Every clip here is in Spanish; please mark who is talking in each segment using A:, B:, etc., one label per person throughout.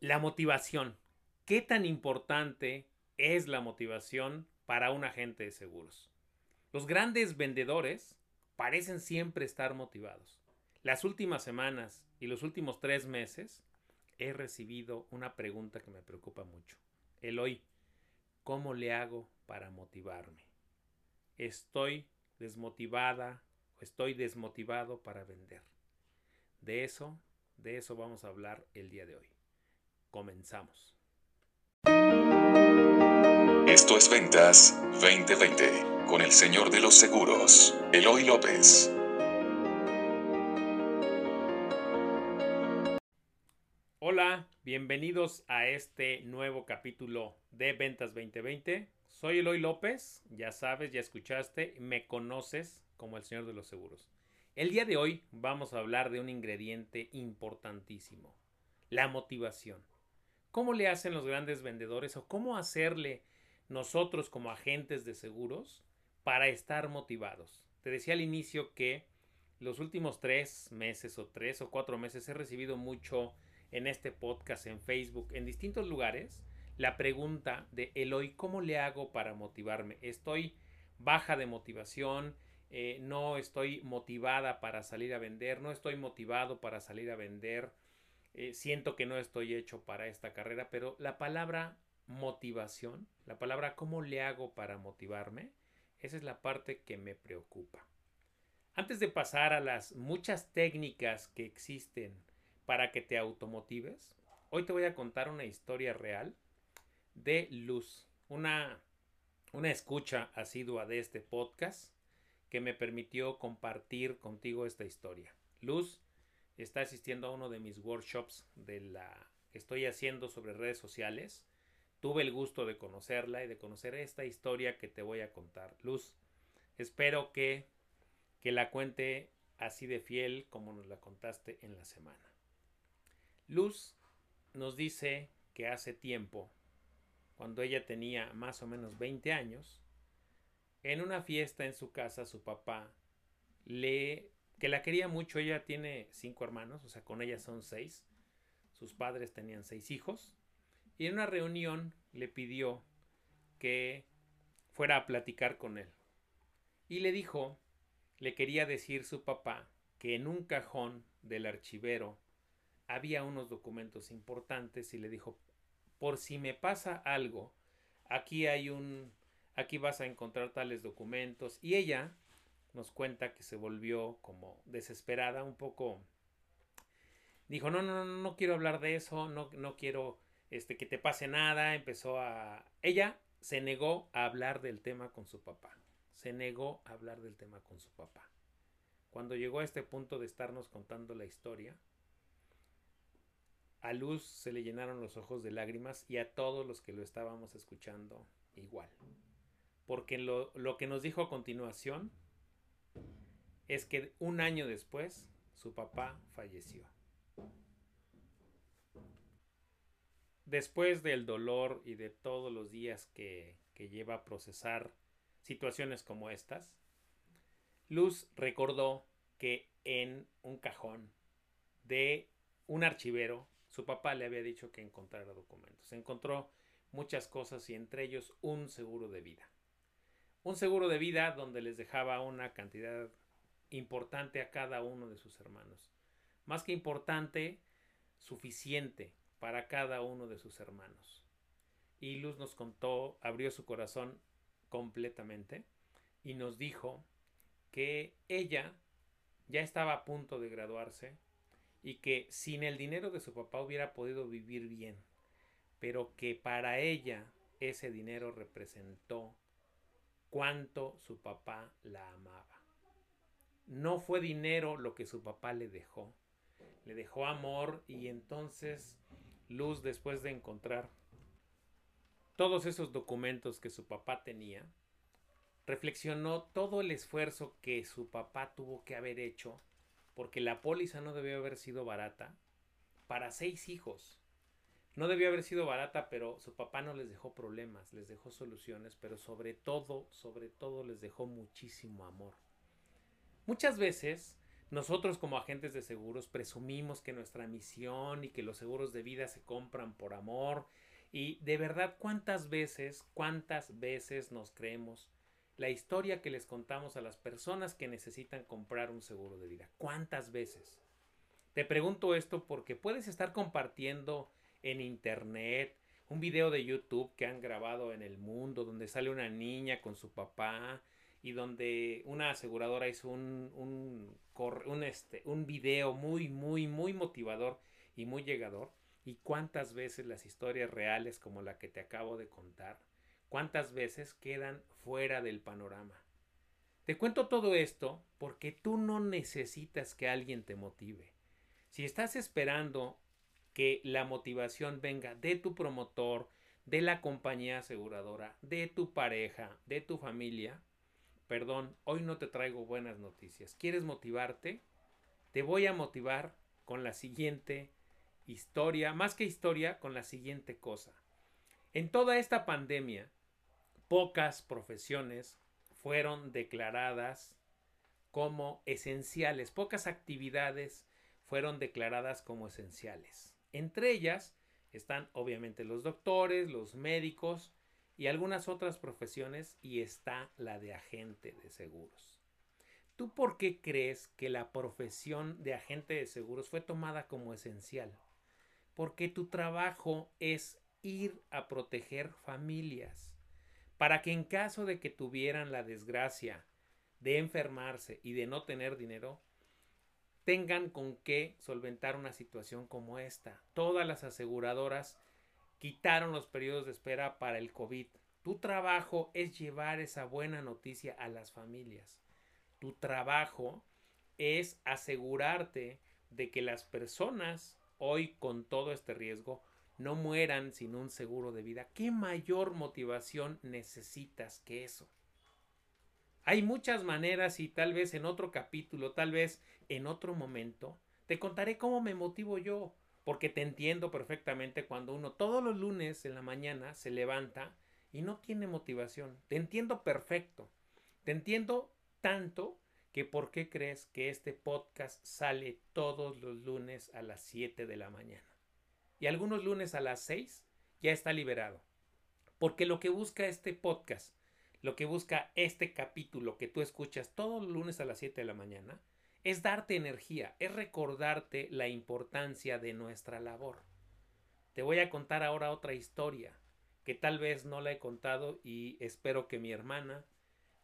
A: La motivación. ¿Qué tan importante es la motivación para un agente de seguros? Los grandes vendedores parecen siempre estar motivados. Las últimas semanas y los últimos tres meses he recibido una pregunta que me preocupa mucho. Eloy, ¿cómo le hago para motivarme? Estoy desmotivada o estoy desmotivado para vender. De eso, de eso vamos a hablar el día de hoy. Comenzamos.
B: Esto es Ventas 2020 con el señor de los seguros, Eloy López.
A: Hola, bienvenidos a este nuevo capítulo de Ventas 2020. Soy Eloy López, ya sabes, ya escuchaste, me conoces como el señor de los seguros. El día de hoy vamos a hablar de un ingrediente importantísimo, la motivación. ¿Cómo le hacen los grandes vendedores o cómo hacerle nosotros como agentes de seguros para estar motivados? Te decía al inicio que los últimos tres meses o tres o cuatro meses he recibido mucho en este podcast, en Facebook, en distintos lugares, la pregunta de Eloy, ¿cómo le hago para motivarme? Estoy baja de motivación, eh, no estoy motivada para salir a vender, no estoy motivado para salir a vender, eh, siento que no estoy hecho para esta carrera, pero la palabra motivación, la palabra cómo le hago para motivarme, esa es la parte que me preocupa. Antes de pasar a las muchas técnicas que existen para que te automotives, hoy te voy a contar una historia real de Luz, una, una escucha asidua de este podcast que me permitió compartir contigo esta historia. Luz está asistiendo a uno de mis workshops de la que estoy haciendo sobre redes sociales. Tuve el gusto de conocerla y de conocer esta historia que te voy a contar. Luz, espero que, que la cuente así de fiel como nos la contaste en la semana. Luz nos dice que hace tiempo, cuando ella tenía más o menos 20 años, en una fiesta en su casa su papá le que la quería mucho. Ella tiene cinco hermanos, o sea, con ella son seis. Sus padres tenían seis hijos. Y en una reunión le pidió que fuera a platicar con él. Y le dijo, le quería decir su papá que en un cajón del archivero había unos documentos importantes y le dijo, por si me pasa algo, aquí hay un, aquí vas a encontrar tales documentos. Y ella nos cuenta que se volvió como desesperada, un poco... Dijo, no, no, no, no quiero hablar de eso, no, no quiero este, que te pase nada. Empezó a... Ella se negó a hablar del tema con su papá. Se negó a hablar del tema con su papá. Cuando llegó a este punto de estarnos contando la historia, a Luz se le llenaron los ojos de lágrimas y a todos los que lo estábamos escuchando igual. Porque lo, lo que nos dijo a continuación es que un año después su papá falleció. Después del dolor y de todos los días que, que lleva a procesar situaciones como estas, Luz recordó que en un cajón de un archivero su papá le había dicho que encontrara documentos. Encontró muchas cosas y entre ellos un seguro de vida. Un seguro de vida donde les dejaba una cantidad importante a cada uno de sus hermanos. Más que importante, suficiente para cada uno de sus hermanos. Y Luz nos contó, abrió su corazón completamente y nos dijo que ella ya estaba a punto de graduarse y que sin el dinero de su papá hubiera podido vivir bien, pero que para ella ese dinero representó cuánto su papá la amaba. No fue dinero lo que su papá le dejó. Le dejó amor y entonces Luz, después de encontrar todos esos documentos que su papá tenía, reflexionó todo el esfuerzo que su papá tuvo que haber hecho, porque la póliza no debió haber sido barata, para seis hijos. No debió haber sido barata, pero su papá no les dejó problemas, les dejó soluciones, pero sobre todo, sobre todo les dejó muchísimo amor. Muchas veces Nosotros como agentes de seguros presumimos que nuestra misión y que los seguros de vida se compran por amor y de verdad cuántas veces, cuántas veces nos creemos la historia que les contamos a las personas que necesitan comprar un seguro de vida. ¿Cuántas veces? Te pregunto esto porque puedes estar compartiendo en internet un video de YouTube que han grabado en el mundo donde sale una niña con su papá y donde una aseguradora hizo un, un, este, un video muy, muy, muy motivador y muy llegador. Y cuántas veces las historias reales como la que te acabo de contar cuántas veces quedan fuera del panorama. Te cuento todo esto porque tú no necesitas que alguien te motive. Si estás esperando que la motivación venga de tu promotor, de la compañía aseguradora, de tu pareja, de tu familia, perdón, hoy no te traigo buenas noticias. ¿Quieres motivarte? Te voy a motivar con la siguiente historia, más que historia, con la siguiente cosa. En toda esta pandemia, pocas profesiones fueron declaradas como esenciales, pocas actividades fueron declaradas como esenciales. Entre ellas están obviamente los doctores, los médicos y algunas otras profesiones y está la de agente de seguros. ¿Tú por qué crees que la profesión de agente de seguros fue tomada como esencial? Porque tu trabajo es ir a proteger familias para que en caso de que tuvieran la desgracia de enfermarse y de no tener dinero, tengan con qué solventar una situación como esta. Todas las aseguradoras quitaron los periodos de espera para el COVID. Tu trabajo es llevar esa buena noticia a las familias. Tu trabajo es asegurarte de que las personas hoy con todo este riesgo no mueran sin un seguro de vida. ¿Qué mayor motivación necesitas que eso? Hay muchas maneras y tal vez en otro capítulo, tal vez en otro momento, te contaré cómo me motivo yo, porque te entiendo perfectamente cuando uno todos los lunes en la mañana se levanta y no tiene motivación. Te entiendo perfecto. Te entiendo tanto que por qué crees que este podcast sale todos los lunes a las 7 de la mañana y algunos lunes a las 6 ya está liberado. Porque lo que busca este podcast, lo que busca este capítulo que tú escuchas todos los lunes a las 7 de la mañana, es darte energía, es recordarte la importancia de nuestra labor. Te voy a contar ahora otra historia que tal vez no la he contado y espero que mi hermana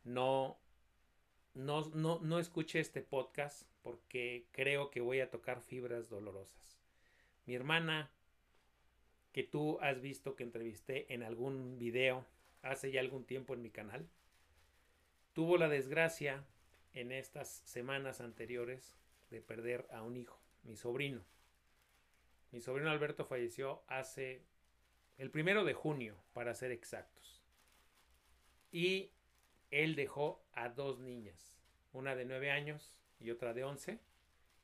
A: no, no, no, no escuche este podcast porque creo que voy a tocar fibras dolorosas. Mi hermana que tú has visto que entrevisté en algún video hace ya algún tiempo en mi canal, tuvo la desgracia en estas semanas anteriores de perder a un hijo, mi sobrino. Mi sobrino Alberto falleció hace el primero de junio, para ser exactos. Y él dejó a dos niñas, una de nueve años y otra de once,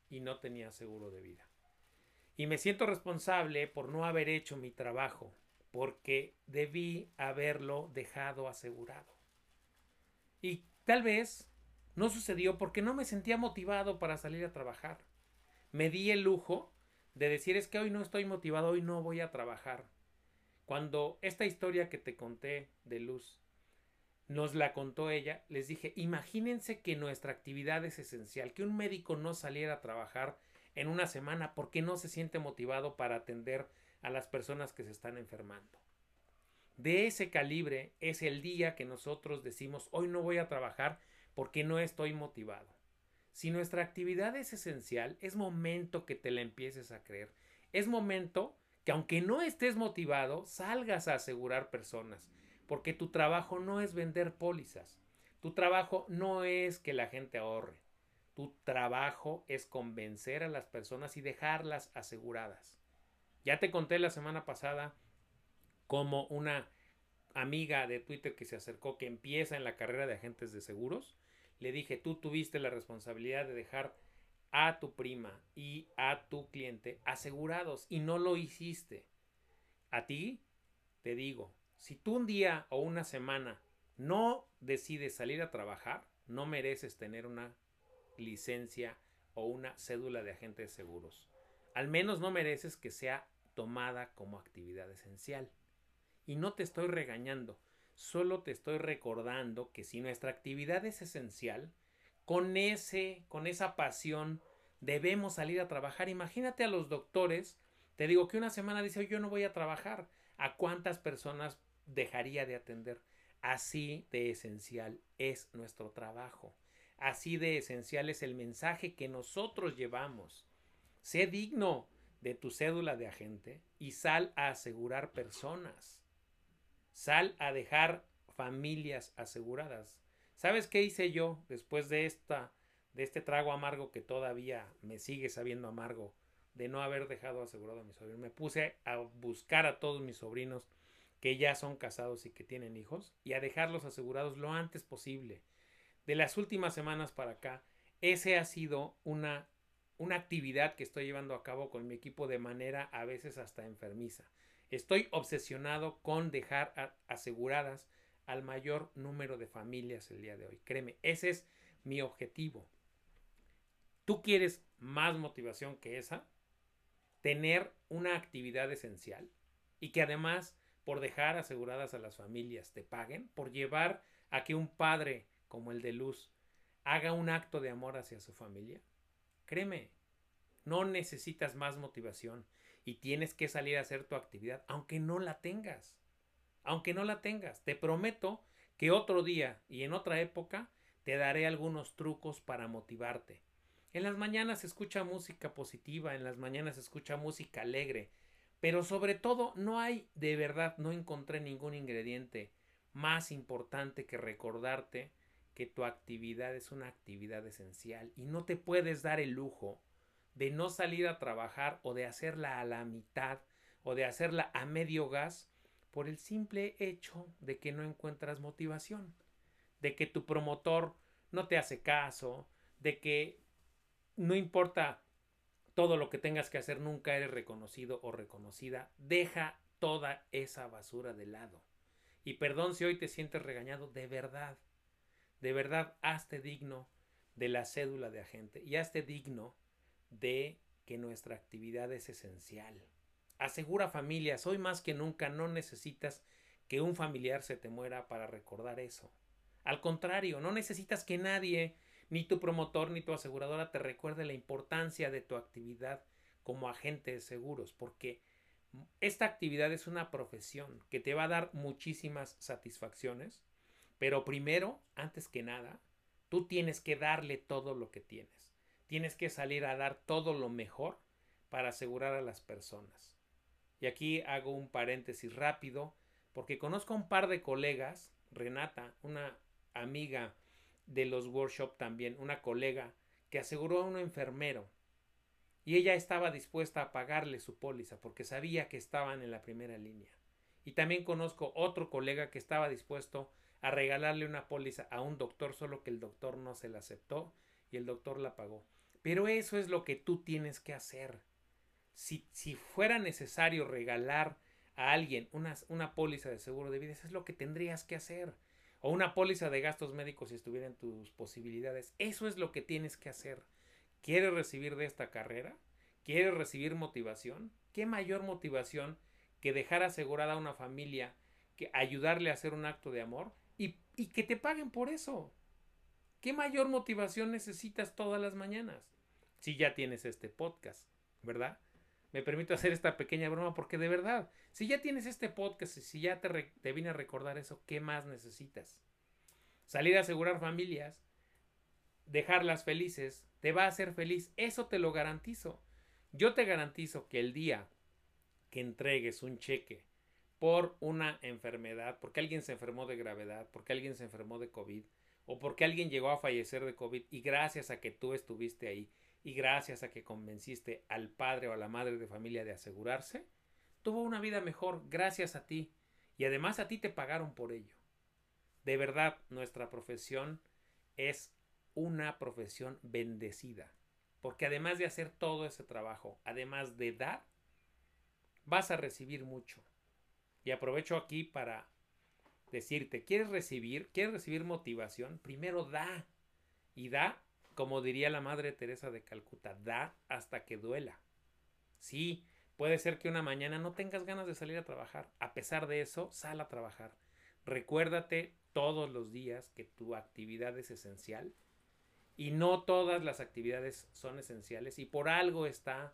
A: y no tenía seguro de vida. Y me siento responsable por no haber hecho mi trabajo, porque debí haberlo dejado asegurado. Y tal vez no sucedió porque no me sentía motivado para salir a trabajar. Me di el lujo de decir es que hoy no estoy motivado, hoy no voy a trabajar. Cuando esta historia que te conté de Luz nos la contó ella, les dije, imagínense que nuestra actividad es esencial, que un médico no saliera a trabajar en una semana porque no se siente motivado para atender a las personas que se están enfermando. De ese calibre es el día que nosotros decimos hoy no voy a trabajar porque no estoy motivado. Si nuestra actividad es esencial, es momento que te la empieces a creer. Es momento que aunque no estés motivado, salgas a asegurar personas, porque tu trabajo no es vender pólizas. Tu trabajo no es que la gente ahorre. Tu trabajo es convencer a las personas y dejarlas aseguradas. Ya te conté la semana pasada como una amiga de Twitter que se acercó que empieza en la carrera de agentes de seguros. Le dije, tú tuviste la responsabilidad de dejar a tu prima y a tu cliente asegurados y no lo hiciste. A ti te digo, si tú un día o una semana no decides salir a trabajar, no mereces tener una licencia o una cédula de agente de seguros. Al menos no mereces que sea tomada como actividad esencial. Y no te estoy regañando, solo te estoy recordando que si nuestra actividad es esencial, con ese, con esa pasión, debemos salir a trabajar. Imagínate a los doctores, te digo que una semana dice, yo no voy a trabajar. ¿A cuántas personas dejaría de atender? Así de esencial es nuestro trabajo. Así de esencial es el mensaje que nosotros llevamos. Sé digno de tu cédula de agente y sal a asegurar personas. Sal a dejar familias aseguradas. ¿Sabes qué hice yo después de esta de este trago amargo que todavía me sigue sabiendo amargo de no haber dejado asegurado a mi sobrino? Me puse a buscar a todos mis sobrinos que ya son casados y que tienen hijos y a dejarlos asegurados lo antes posible. De las últimas semanas para acá, ese ha sido una, una actividad que estoy llevando a cabo con mi equipo de manera a veces hasta enfermiza. Estoy obsesionado con dejar aseguradas al mayor número de familias el día de hoy. Créeme, ese es mi objetivo. ¿Tú quieres más motivación que esa? Tener una actividad esencial y que además por dejar aseguradas a las familias te paguen, por llevar a que un padre como el de Luz haga un acto de amor hacia su familia? Créeme, no necesitas más motivación y tienes que salir a hacer tu actividad, aunque no la tengas. Aunque no la tengas, te prometo que otro día y en otra época te daré algunos trucos para motivarte. En las mañanas escucha música positiva, en las mañanas escucha música alegre, pero sobre todo no hay, de verdad, no encontré ningún ingrediente más importante que recordarte que tu actividad es una actividad esencial y no te puedes dar el lujo de no salir a trabajar o de hacerla a la mitad o de hacerla a medio gas por el simple hecho de que no encuentras motivación, de que tu promotor no te hace caso, de que no importa todo lo que tengas que hacer, nunca eres reconocido o reconocida. Deja toda esa basura de lado. Y perdón si hoy te sientes regañado, de verdad, de verdad, hazte digno de la cédula de agente y hazte digno de que nuestra actividad es esencial. Asegura familias, hoy más que nunca no necesitas que un familiar se te muera para recordar eso. Al contrario, no necesitas que nadie ni tu promotor ni tu aseguradora te recuerde la importancia de tu actividad como agente de seguros, porque esta actividad es una profesión que te va a dar muchísimas satisfacciones, pero primero, antes que nada, tú tienes que darle todo lo que tienes. Tienes que salir a dar todo lo mejor para asegurar a las personas. Y aquí hago un paréntesis rápido, porque conozco a un par de colegas, Renata, una amiga de los workshops también, una colega que aseguró a un enfermero y ella estaba dispuesta a pagarle su póliza porque sabía que estaban en la primera línea. Y también conozco otro colega que estaba dispuesto a regalarle una póliza a un doctor, solo que el doctor no se la aceptó y el doctor la pagó. Pero eso es lo que tú tienes que hacer. Si, si fuera necesario regalar a alguien una, una póliza de seguro de vida, eso es lo que tendrías que hacer o una póliza de gastos médicos si estuviera en tus posibilidades. Eso es lo que tienes que hacer. ¿Quieres recibir de esta carrera? ¿Quieres recibir motivación? ¿Qué mayor motivación que dejar asegurada a una familia, que ayudarle a hacer un acto de amor y, y que te paguen por eso? ¿Qué mayor motivación necesitas todas las mañanas? Si ya tienes este podcast, ¿verdad? Me permito hacer esta pequeña broma porque de verdad, si ya tienes este podcast y si ya te, te vine a recordar eso, ¿qué más necesitas? Salir a asegurar familias, dejarlas felices, te va a hacer feliz. Eso te lo garantizo. Yo te garantizo que el día que entregues un cheque por una enfermedad, porque alguien se enfermó de gravedad, porque alguien se enfermó de COVID, o porque alguien llegó a fallecer de COVID y gracias a que tú estuviste ahí y gracias a que convenciste al padre o a la madre de familia de asegurarse, tuvo una vida mejor gracias a ti y además a ti te pagaron por ello. De verdad, nuestra profesión es una profesión bendecida, porque además de hacer todo ese trabajo, además de dar, vas a recibir mucho. Y aprovecho aquí para decirte, ¿quieres recibir? ¿Quieres recibir motivación? Primero da. Y da como diría la Madre Teresa de Calcuta, da hasta que duela. Sí, puede ser que una mañana no tengas ganas de salir a trabajar. A pesar de eso, sal a trabajar. Recuérdate todos los días que tu actividad es esencial y no todas las actividades son esenciales y por algo está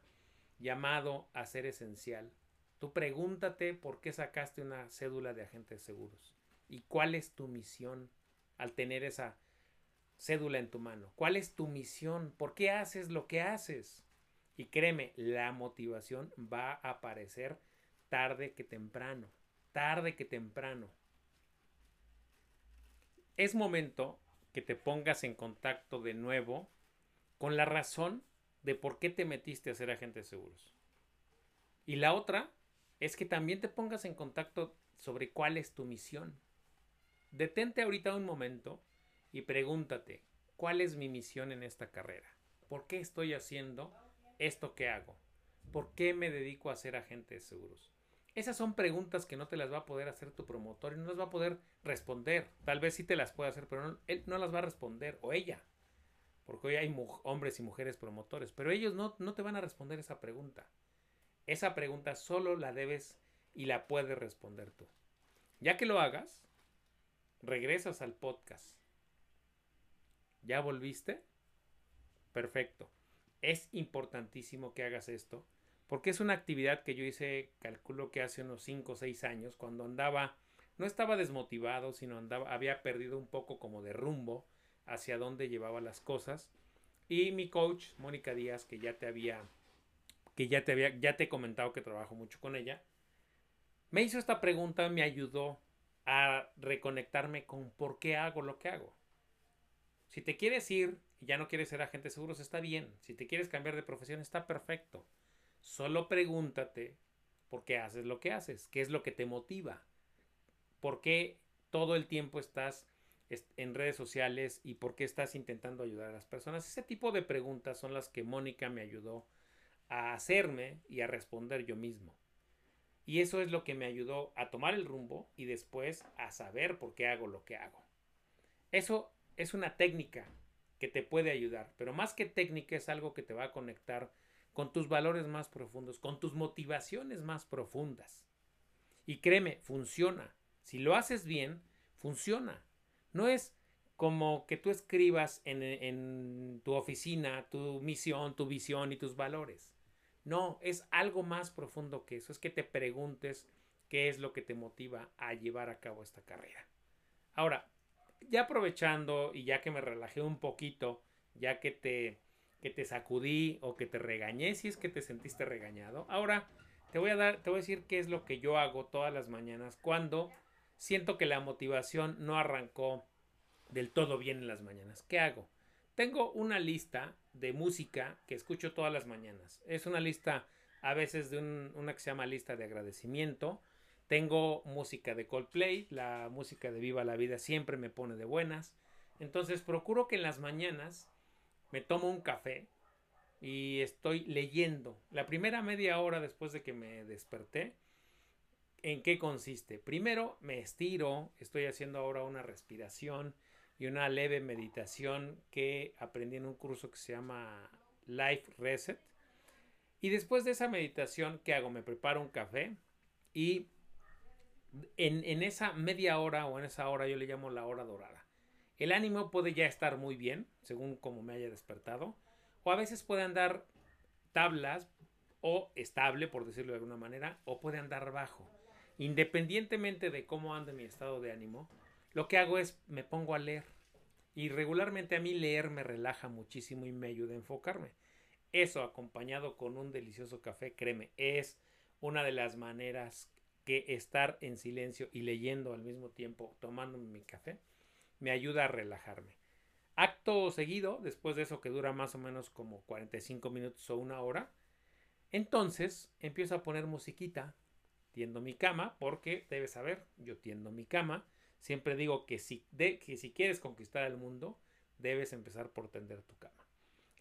A: llamado a ser esencial. Tú pregúntate por qué sacaste una cédula de agentes seguros y cuál es tu misión al tener esa cédula en tu mano. ¿Cuál es tu misión? ¿Por qué haces lo que haces? Y créeme, la motivación va a aparecer tarde que temprano, tarde que temprano. Es momento que te pongas en contacto de nuevo con la razón de por qué te metiste a ser agente de seguros. Y la otra es que también te pongas en contacto sobre cuál es tu misión. Detente ahorita un momento y pregúntate, ¿cuál es mi misión en esta carrera? ¿Por qué estoy haciendo esto que hago? ¿Por qué me dedico a ser agente de seguros? Esas son preguntas que no te las va a poder hacer tu promotor y no las va a poder responder. Tal vez sí te las puede hacer, pero él no las va a responder o ella. Porque hoy hay hombres y mujeres promotores, pero ellos no, no te van a responder esa pregunta. Esa pregunta solo la debes y la puedes responder tú. Ya que lo hagas, regresas al podcast. ¿Ya volviste? Perfecto. Es importantísimo que hagas esto porque es una actividad que yo hice, calculo que hace unos 5 o 6 años, cuando andaba, no estaba desmotivado, sino andaba, había perdido un poco como de rumbo hacia dónde llevaba las cosas. Y mi coach, Mónica Díaz, que ya te había, que ya te había, ya te he comentado que trabajo mucho con ella, me hizo esta pregunta, me ayudó a reconectarme con por qué hago lo que hago. Si te quieres ir y ya no quieres ser agente de seguros, está bien. Si te quieres cambiar de profesión, está perfecto. Solo pregúntate por qué haces lo que haces, qué es lo que te motiva, por qué todo el tiempo estás en redes sociales y por qué estás intentando ayudar a las personas. Ese tipo de preguntas son las que Mónica me ayudó a hacerme y a responder yo mismo. Y eso es lo que me ayudó a tomar el rumbo y después a saber por qué hago lo que hago. Eso es una técnica que te puede ayudar, pero más que técnica es algo que te va a conectar con tus valores más profundos, con tus motivaciones más profundas. Y créeme, funciona. Si lo haces bien, funciona. No es como que tú escribas en, en, tu oficina tu misión, tu visión y tus valores. No, es algo más profundo que eso. Es que te preguntes qué es lo que te motiva a llevar a cabo esta carrera. Ahora, ya aprovechando y ya que me relajé un poquito, ya que te que te sacudí o que te regañé si es que te sentiste regañado. Ahora te voy a dar, te voy a decir qué es lo que yo hago todas las mañanas cuando siento que la motivación no arrancó del todo bien en las mañanas. ¿Qué hago? Tengo una lista de música que escucho todas las mañanas. Es una lista a veces de una que se llama lista de agradecimiento. Tengo música de Coldplay, la música de Viva la Vida siempre me pone de buenas. Entonces procuro que en las mañanas me tomo un café y estoy leyendo. La primera media hora después de que me desperté, ¿en qué consiste? Primero me estiro, estoy haciendo ahora una respiración y una leve meditación que aprendí en un curso que se llama Life Reset. Y después de esa meditación, ¿qué hago? Me preparo un café y en, en esa media hora o en esa hora yo le llamo la hora dorada. El ánimo puede ya estar muy bien, según como me haya despertado, o a veces puede andar tablas o estable, por decirlo de alguna manera, o puede andar bajo. Independientemente de cómo ande mi estado de ánimo, lo que hago es me pongo a leer. Y regularmente a mí leer me relaja muchísimo y me ayuda a enfocarme. Eso acompañado con un delicioso café, créeme, es una de las maneras que estar en silencio y leyendo al mismo tiempo, tomándome mi café, me ayuda a relajarme. Acto seguido, después de eso que dura más o menos como 45 minutos o una hora, entonces empiezo a poner musiquita, tiendo mi cama, porque debes saber, yo tiendo mi cama. Siempre digo que si, que si quieres conquistar el mundo, debes empezar por tender tu cama.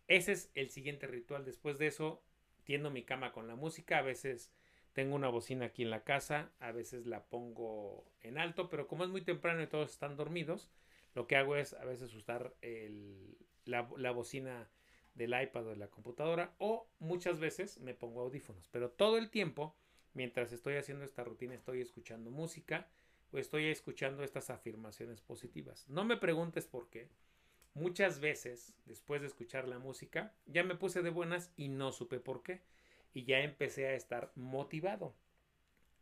A: Ese es el siguiente ritual. Después de eso, tiendo mi cama con la música. A veces tengo una bocina aquí en la casa, a veces la pongo en alto, pero como es muy temprano y todos están dormidos, lo que hago es a veces usar la, la bocina del iPad o de la computadora o muchas veces me pongo audífonos, pero todo el tiempo, mientras estoy haciendo esta rutina, estoy escuchando música estoy escuchando estas afirmaciones positivas. No me preguntes por qué. Muchas veces, después de escuchar la música, ya me puse de buenas y no supe por qué. Y ya empecé a estar motivado.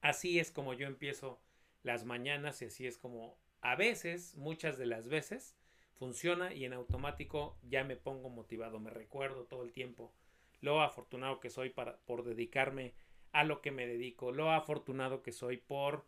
A: Así es como yo empiezo las mañanas y así es como a veces, muchas de las veces, funciona y en automático ya me pongo motivado, me recuerdo todo el tiempo lo afortunado que soy para, por dedicarme a lo que me dedico, lo afortunado que soy por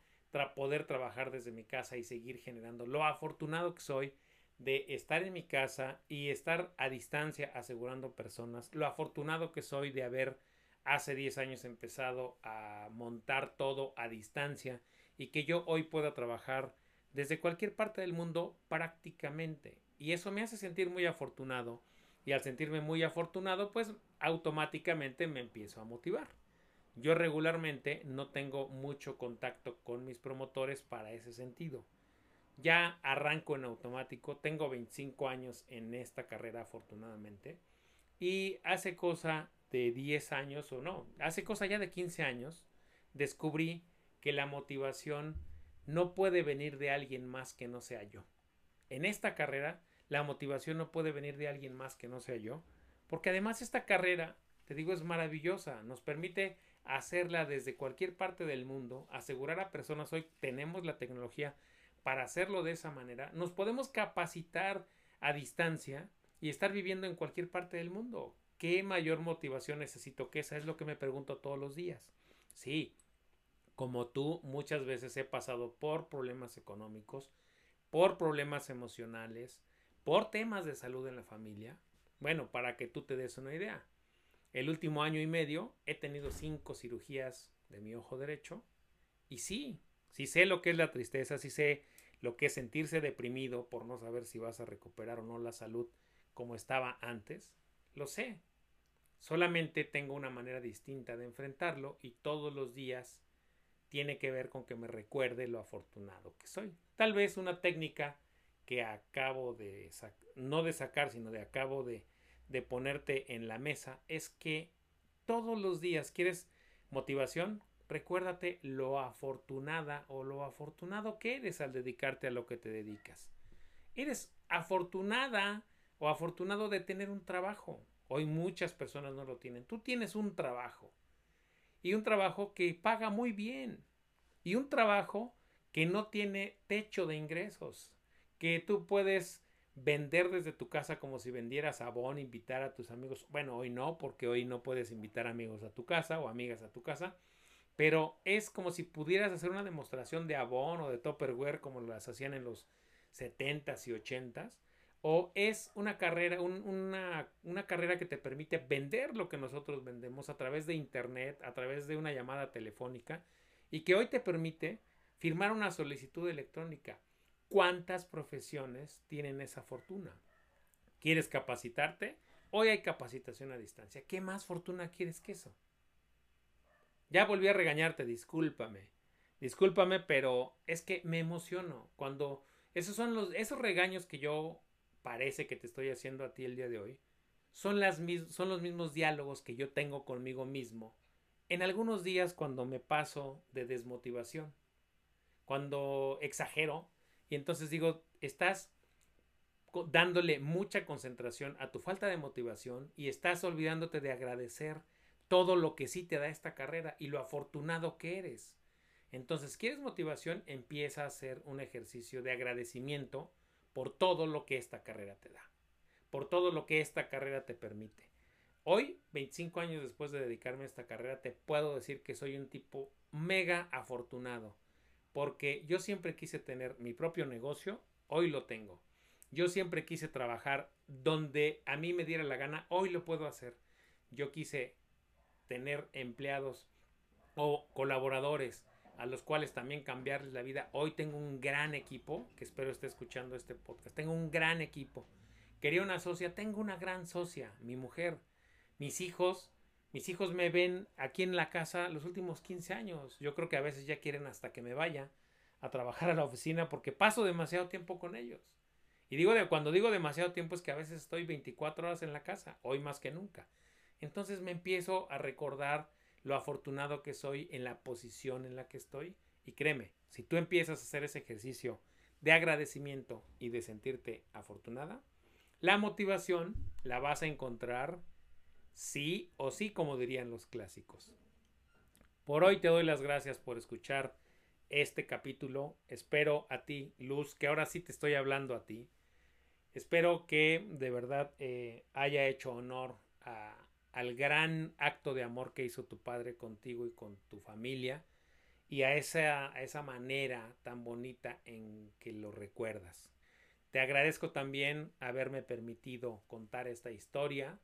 A: poder trabajar desde mi casa y seguir generando, lo afortunado que soy de estar en mi casa y estar a distancia asegurando personas, lo afortunado que soy de haber hace 10 años empezado a montar todo a distancia y que yo hoy pueda trabajar desde cualquier parte del mundo prácticamente. Y eso me hace sentir muy afortunado. Y al sentirme muy afortunado, pues automáticamente me empiezo a motivar. Yo regularmente no tengo mucho contacto con mis promotores para ese sentido. Ya arranco en automático, tengo 25 años en esta carrera afortunadamente. Y hace cosa de 10 años o no, hace cosa ya de 15 años, descubrí que la motivación no puede venir de alguien más que no sea yo. En esta carrera, la motivación no puede venir de alguien más que no sea yo, porque además esta carrera, te digo, es maravillosa, nos permite hacerla desde cualquier parte del mundo, asegurar a personas, hoy tenemos la tecnología para hacerlo de esa manera, nos podemos capacitar a distancia y estar viviendo en cualquier parte del mundo. ¿Qué mayor motivación necesito que esa? Es lo que me pregunto todos los días. Sí, como tú, muchas veces he pasado por problemas económicos, por problemas emocionales, por temas de salud en la familia. Bueno, para que tú te des una idea. El último año y medio he tenido cinco cirugías de mi ojo derecho. Y sí, sí sé lo que es la tristeza, sí sé lo que es sentirse deprimido por no saber si vas a recuperar o no la salud como estaba antes. Lo sé. Solamente tengo una manera distinta de enfrentarlo y todos los días tiene que ver con que me recuerde lo afortunado que soy. Tal vez una técnica que acabo de no de sacar, sino de acabo de, de ponerte en la mesa es que todos los días quieres motivación, recuérdate lo afortunada o lo afortunado que eres al dedicarte a lo que te dedicas. Eres afortunada o afortunado de tener un trabajo. Hoy muchas personas no lo tienen. Tú tienes un trabajo y un trabajo que paga muy bien y un trabajo que no tiene techo de ingresos, que tú puedes vender desde tu casa como si vendieras abón, invitar a tus amigos. Bueno, hoy no, porque hoy no puedes invitar amigos a tu casa o amigas a tu casa, pero es como si pudieras hacer una demostración de abón o de Tupperware como las hacían en los 70s y 80s o es una carrera, una, una, carrera que te permite vender lo que nosotros vendemos a través de Internet, a través de una llamada telefónica, y que hoy te permite firmar una solicitud electrónica. ¿Cuántas profesiones tienen esa fortuna? ¿Quieres capacitarte? Hoy hay capacitación a distancia. ¿Qué más fortuna quieres que eso? Ya volví a regañarte, discúlpame. Discúlpame, pero es que me emociono cuando esos son los esos regaños que yo parece que te estoy haciendo a ti el día de hoy, son, las, son los mismos diálogos que yo tengo conmigo mismo en algunos días cuando me paso de desmotivación, cuando exagero y entonces digo, estás dándole mucha concentración a tu falta de motivación y estás olvidándote de agradecer todo lo que sí te da esta carrera y lo afortunado que eres. Entonces, ¿quieres motivación? Empieza a hacer un ejercicio de agradecimiento por todo lo que esta carrera te da, por todo lo que esta carrera te permite. Hoy, 25 años después de dedicarme a esta carrera, te puedo decir que soy un tipo mega afortunado, porque yo siempre quise tener mi propio negocio, hoy lo tengo. Yo siempre quise trabajar donde a mí me diera la gana, hoy lo puedo hacer. Yo quise tener empleados o colaboradores a los cuales también cambiarles la vida. Hoy tengo un gran equipo, que espero esté escuchando este podcast. Tengo un gran equipo. Quería una socia, tengo una gran socia, mi mujer, mis hijos. Mis hijos me ven aquí en la casa los últimos 15 años. Yo creo que a veces ya quieren hasta que me vaya a trabajar a la oficina porque paso demasiado tiempo con ellos. Y digo de, cuando digo demasiado tiempo es que a veces estoy 24 horas en la casa, hoy más que nunca. Entonces me empiezo a recordar lo afortunado que soy en la posición en la que estoy. Y créeme, si tú empiezas a hacer ese ejercicio de agradecimiento y de sentirte afortunada, la motivación la vas a encontrar sí o sí, como dirían los clásicos. Por hoy te doy las gracias por escuchar este capítulo. Espero a ti, Luz, que ahora sí te estoy hablando a ti. Espero que de verdad eh, haya hecho honor al gran acto de amor que hizo tu padre contigo y con tu familia y a esa, a esa manera tan bonita en que lo recuerdas. Te agradezco también haberme permitido contar esta historia,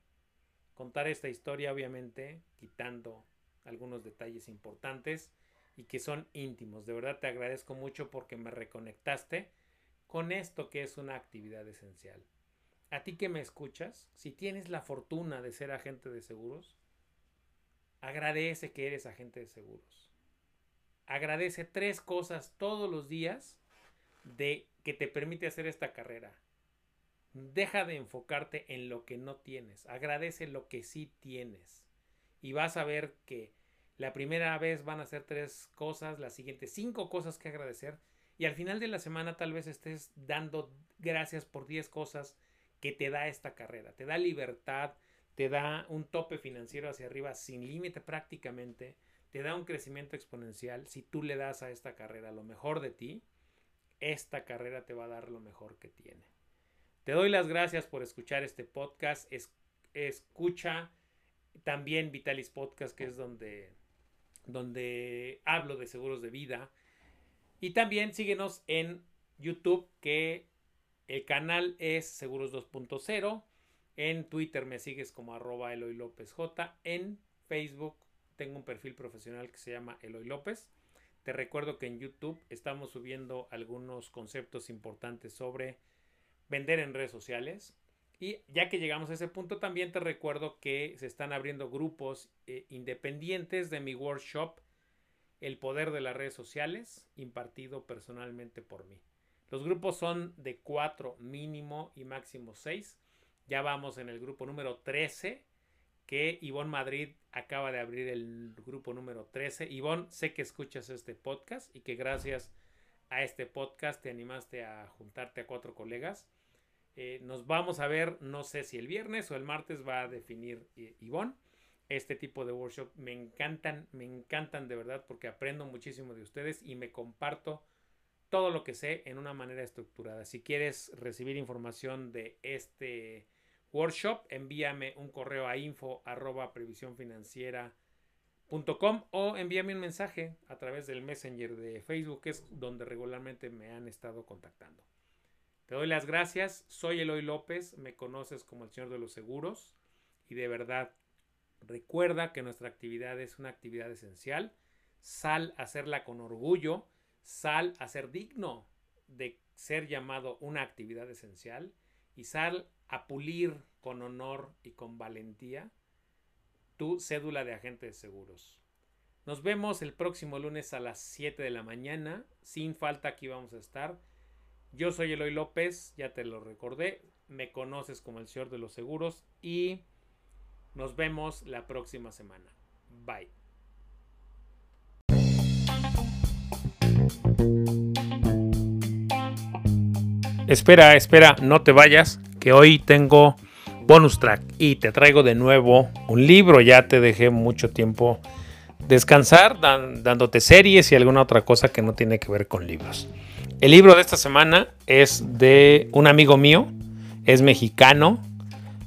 A: contar esta historia obviamente quitando algunos detalles importantes y que son íntimos. De verdad te agradezco mucho porque me reconectaste con esto que es una actividad esencial. A ti que me escuchas, si tienes la fortuna de ser agente de seguros, agradece que eres agente de seguros. Agradece tres cosas todos los días de que te permite hacer esta carrera. Deja de enfocarte en lo que no tienes. Agradece lo que sí tienes. Y vas a ver que la primera vez van a ser tres cosas, la siguiente cinco cosas que agradecer. Y al final de la semana tal vez estés dando gracias por diez cosas que te da esta carrera. Te da libertad, te da un tope financiero hacia arriba sin límite prácticamente, te da un crecimiento exponencial. Si tú le das a esta carrera lo mejor de ti, esta carrera te va a dar lo mejor que tiene. Te doy las gracias por escuchar este podcast. escucha también Vitalis Podcast, que es donde, donde hablo de seguros de vida. Y también síguenos en YouTube, que el canal es Seguros 2.0. En Twitter me sigues como arroba Eloy López J. En Facebook tengo un perfil profesional que se llama Eloy López. Te recuerdo que en YouTube estamos subiendo algunos conceptos importantes sobre vender en redes sociales. Y ya que llegamos a ese punto, también te recuerdo que se están abriendo grupos eh, independientes de mi workshop, El Poder de las Redes Sociales, impartido personalmente por mí. Los grupos son de cuatro mínimo y máximo seis. Ya vamos en el grupo número 13 que Ivonne Madrid acaba de abrir el grupo número 13. Ivonne, sé que escuchas este podcast y que gracias a este podcast te animaste a juntarte a cuatro colegas. Eh, nos vamos a ver, no sé si el viernes o el martes va a definir eh, Ivonne este tipo de workshop. Me encantan, me encantan de verdad porque aprendo muchísimo de ustedes y me comparto todo lo que sé en una manera estructurada. Si quieres recibir información de este workshop, envíame un correo a info o envíame un mensaje a través del Messenger de Facebook, que es donde regularmente me han estado contactando. Te doy las gracias, soy Eloy López, me conoces como el Señor de los Seguros y de verdad recuerda que nuestra actividad es una actividad esencial, sal a hacerla con orgullo, sal a ser digno de ser llamado una actividad esencial y sal a pulir con honor y con valentía tu cédula de agente de seguros. Nos vemos el próximo lunes a las 7 de la mañana. Sin falta aquí vamos a estar. Yo soy Eloy López, ya te lo recordé. Me conoces como el señor de los seguros y nos vemos la próxima semana. Bye. Espera, espera, no te vayas que hoy tengo bonus track y te traigo de nuevo un libro. Ya te dejé mucho tiempo descansar dándote series y alguna otra cosa que no tiene que ver con libros. El libro de esta semana es de un amigo mío, es mexicano,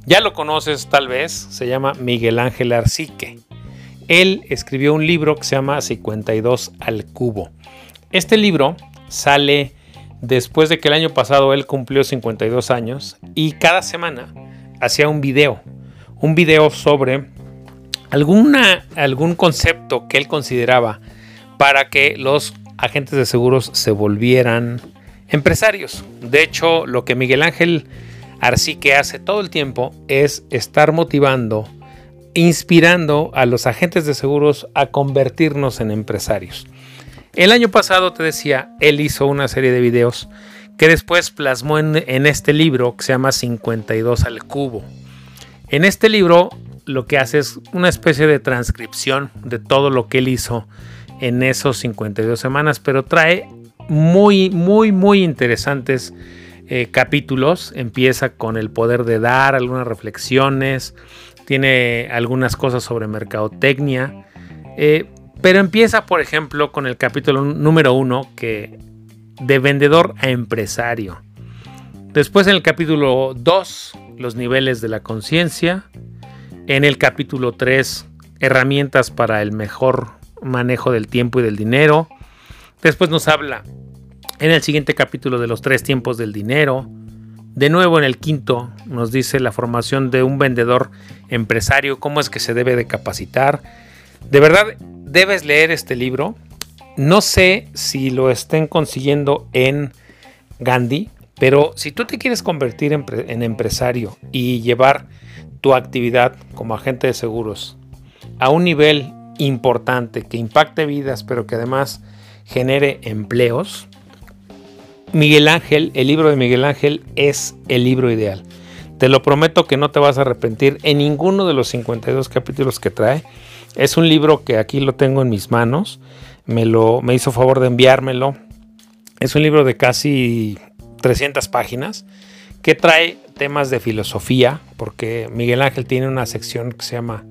A: ya lo conoces tal vez, se llama Miguel Ángel Arcique. Él escribió un libro que se llama 52 al cubo. Este libro sale después de que el año pasado él cumplió 52 años y cada semana hacía un video, un video sobre alguna, algún concepto que él consideraba para que los agentes de seguros se volvieran empresarios. De hecho, lo que Miguel Ángel Arcique hace todo el tiempo es estar motivando, inspirando a los agentes de seguros a convertirnos en empresarios. El año pasado te decía, él hizo una serie de videos que después plasmó en, en este libro que se llama 52 al cubo. En este libro lo que hace es una especie de transcripción de todo lo que él hizo en esos 52 semanas, pero trae muy, muy, muy interesantes eh, capítulos. Empieza con el poder de dar, algunas reflexiones, tiene algunas cosas sobre mercadotecnia, eh, pero empieza, por ejemplo, con el capítulo número uno, que de vendedor a empresario. Después en el capítulo 2, los niveles de la conciencia. En el capítulo 3, herramientas para el mejor manejo del tiempo y del dinero. Después nos habla en el siguiente capítulo de los tres tiempos del dinero. De nuevo en el quinto nos dice la formación de un vendedor empresario, cómo es que se debe de capacitar. De verdad, debes leer este libro. No sé si lo estén consiguiendo en Gandhi, pero si tú te quieres convertir en, en empresario y llevar tu actividad como agente de seguros a un nivel importante que impacte vidas, pero que además genere empleos, Miguel Ángel, el libro de Miguel Ángel es el libro ideal. Te lo prometo que no te vas a arrepentir en ninguno de los 52 capítulos que trae. Es un libro que aquí lo tengo en mis manos. Me, lo, me hizo favor de enviármelo. Es un libro de casi 300 páginas que trae temas de filosofía, porque Miguel Ángel tiene una sección que se llama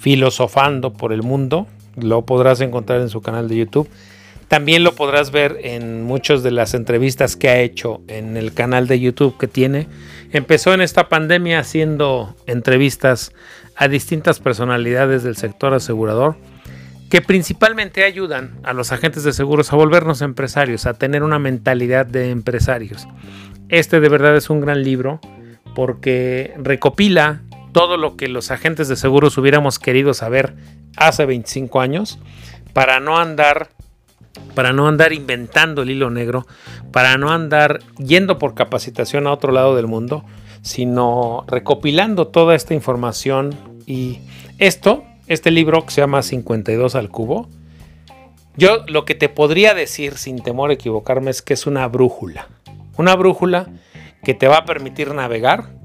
A: Filosofando por el Mundo. Lo podrás encontrar en su canal de YouTube. También lo podrás ver en muchas de las entrevistas que ha hecho en el canal de YouTube que tiene. Empezó en esta pandemia haciendo entrevistas a distintas personalidades del sector asegurador que principalmente ayudan a los agentes de seguros a volvernos empresarios, a tener una mentalidad de empresarios. Este de verdad es un gran libro porque recopila todo lo que los agentes de seguros hubiéramos querido saber hace 25 años para no andar para no andar inventando el hilo negro, para no andar yendo por capacitación a otro lado del mundo, sino recopilando toda esta información y esto, este libro que se llama 52 al cubo, yo lo que te podría decir sin temor a equivocarme es que es una brújula, una brújula que te va a permitir navegar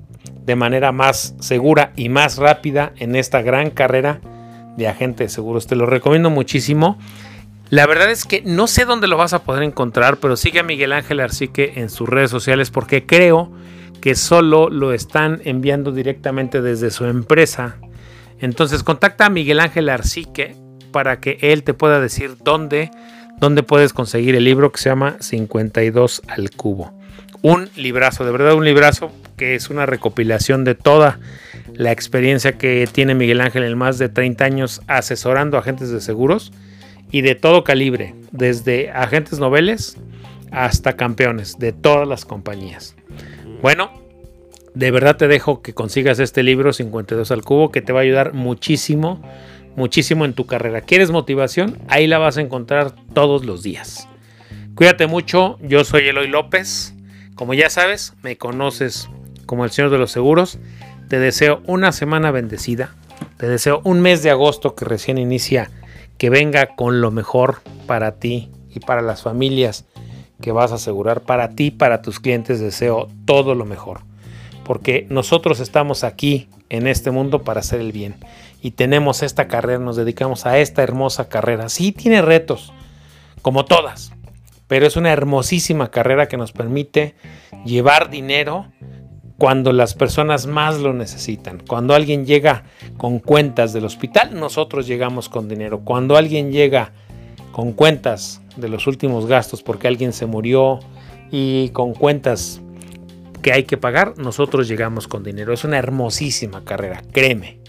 A: de manera más segura y más rápida en esta gran carrera de agente de seguros. Te lo recomiendo muchísimo. La verdad es que no sé dónde lo vas a poder encontrar, pero sigue a Miguel Ángel Arcique en sus redes sociales porque creo que solo lo están enviando directamente desde su empresa. Entonces contacta a Miguel Ángel Arcique para que él te pueda decir dónde, dónde puedes conseguir el libro que se llama 52 al cubo. Un librazo, de verdad un librazo que es una recopilación de toda la experiencia que tiene Miguel Ángel en más de 30 años asesorando agentes de seguros y de todo calibre, desde agentes noveles hasta campeones de todas las compañías. Bueno, de verdad te dejo que consigas este libro 52 al cubo que te va a ayudar muchísimo, muchísimo en tu carrera. ¿Quieres motivación? Ahí la vas a encontrar todos los días. Cuídate mucho, yo soy Eloy López. Como ya sabes, me conoces como el Señor de los Seguros. Te deseo una semana bendecida. Te deseo un mes de agosto que recién inicia que venga con lo mejor para ti y para las familias que vas a asegurar. Para ti, para tus clientes, deseo todo lo mejor. Porque nosotros estamos aquí en este mundo para hacer el bien. Y tenemos esta carrera, nos dedicamos a esta hermosa carrera. Sí, tiene retos, como todas. Pero es una hermosísima carrera que nos permite llevar dinero cuando las personas más lo necesitan. Cuando alguien llega con cuentas del hospital, nosotros llegamos con dinero. Cuando alguien llega con cuentas de los últimos gastos porque alguien se murió y con cuentas que hay que pagar, nosotros llegamos con dinero. Es una hermosísima carrera, créeme.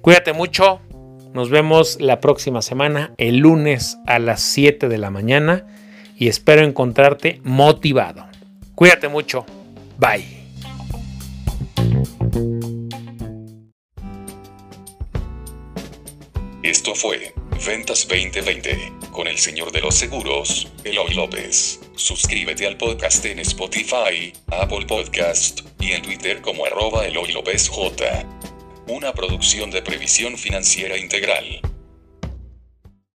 A: Cuídate mucho. Nos vemos la próxima semana, el lunes a las 7 de la mañana y espero encontrarte motivado. Cuídate mucho. Bye.
B: Esto fue Ventas 2020 con el señor de los seguros, Eloy López. Suscríbete al podcast en Spotify, Apple Podcast y en Twitter como arroba Eloy López J. Una producción de previsión financiera integral.